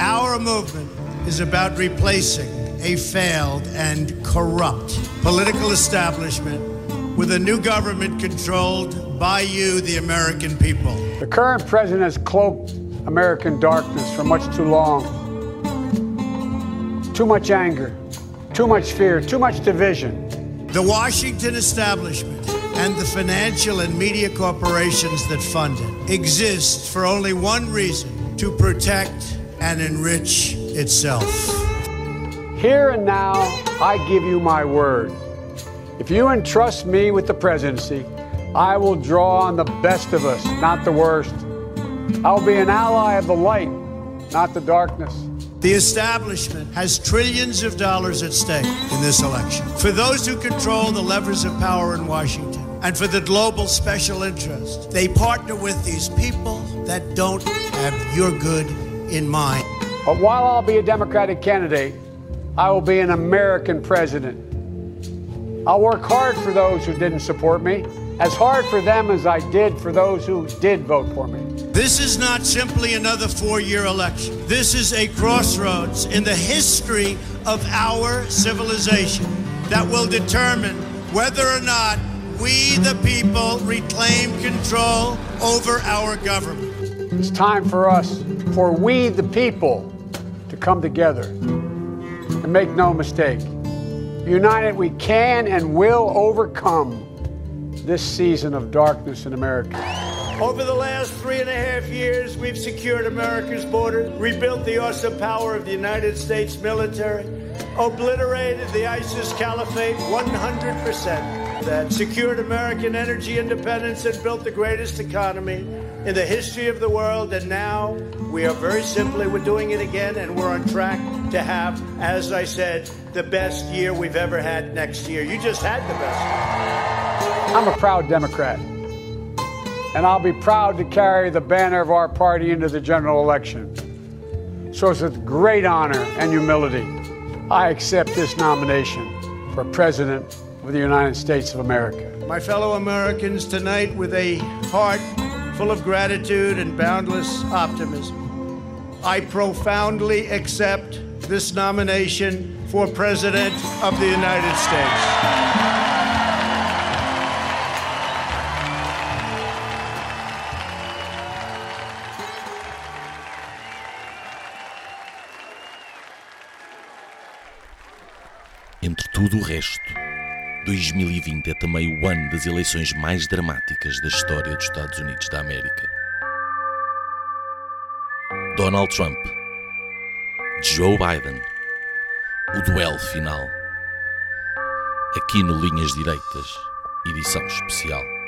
Our movement is about replacing a failed and corrupt political establishment with a new government controlled by you, the American people. The current president has cloaked American darkness for much too long. Too much anger, too much fear, too much division. The Washington establishment and the financial and media corporations that fund it exist for only one reason to protect and enrich itself. Here and now, I give you my word. If you entrust me with the presidency, I will draw on the best of us, not the worst. I'll be an ally of the light, not the darkness. The establishment has trillions of dollars at stake in this election. For those who control the levers of power in Washington and for the global special interest, they partner with these people that don't have your good in mind. But while I'll be a Democratic candidate, I will be an American president. I'll work hard for those who didn't support me, as hard for them as I did for those who did vote for me. This is not simply another four year election. This is a crossroads in the history of our civilization that will determine whether or not we, the people, reclaim control over our government. It's time for us, for we, the people, to come together. And make no mistake, united we can and will overcome this season of darkness in America. Over the last three and a half years, we've secured America's border, rebuilt the awesome power of the United States military, obliterated the ISIS caliphate 100%, that secured American energy independence and built the greatest economy in the history of the world. And now we are very simply, we're doing it again, and we're on track to have, as I said, the best year we've ever had next year. You just had the best. I'm a proud Democrat and I'll be proud to carry the banner of our party into the general election. So it's with great honor and humility I accept this nomination for President of the United States of America. My fellow Americans, tonight, with a heart full of gratitude and boundless optimism, I profoundly accept this nomination for President of the United States. Entre tudo o resto, 2020 é também o ano das eleições mais dramáticas da história dos Estados Unidos da América. Donald Trump, Joe Biden, o duelo final. Aqui no Linhas Direitas, edição especial.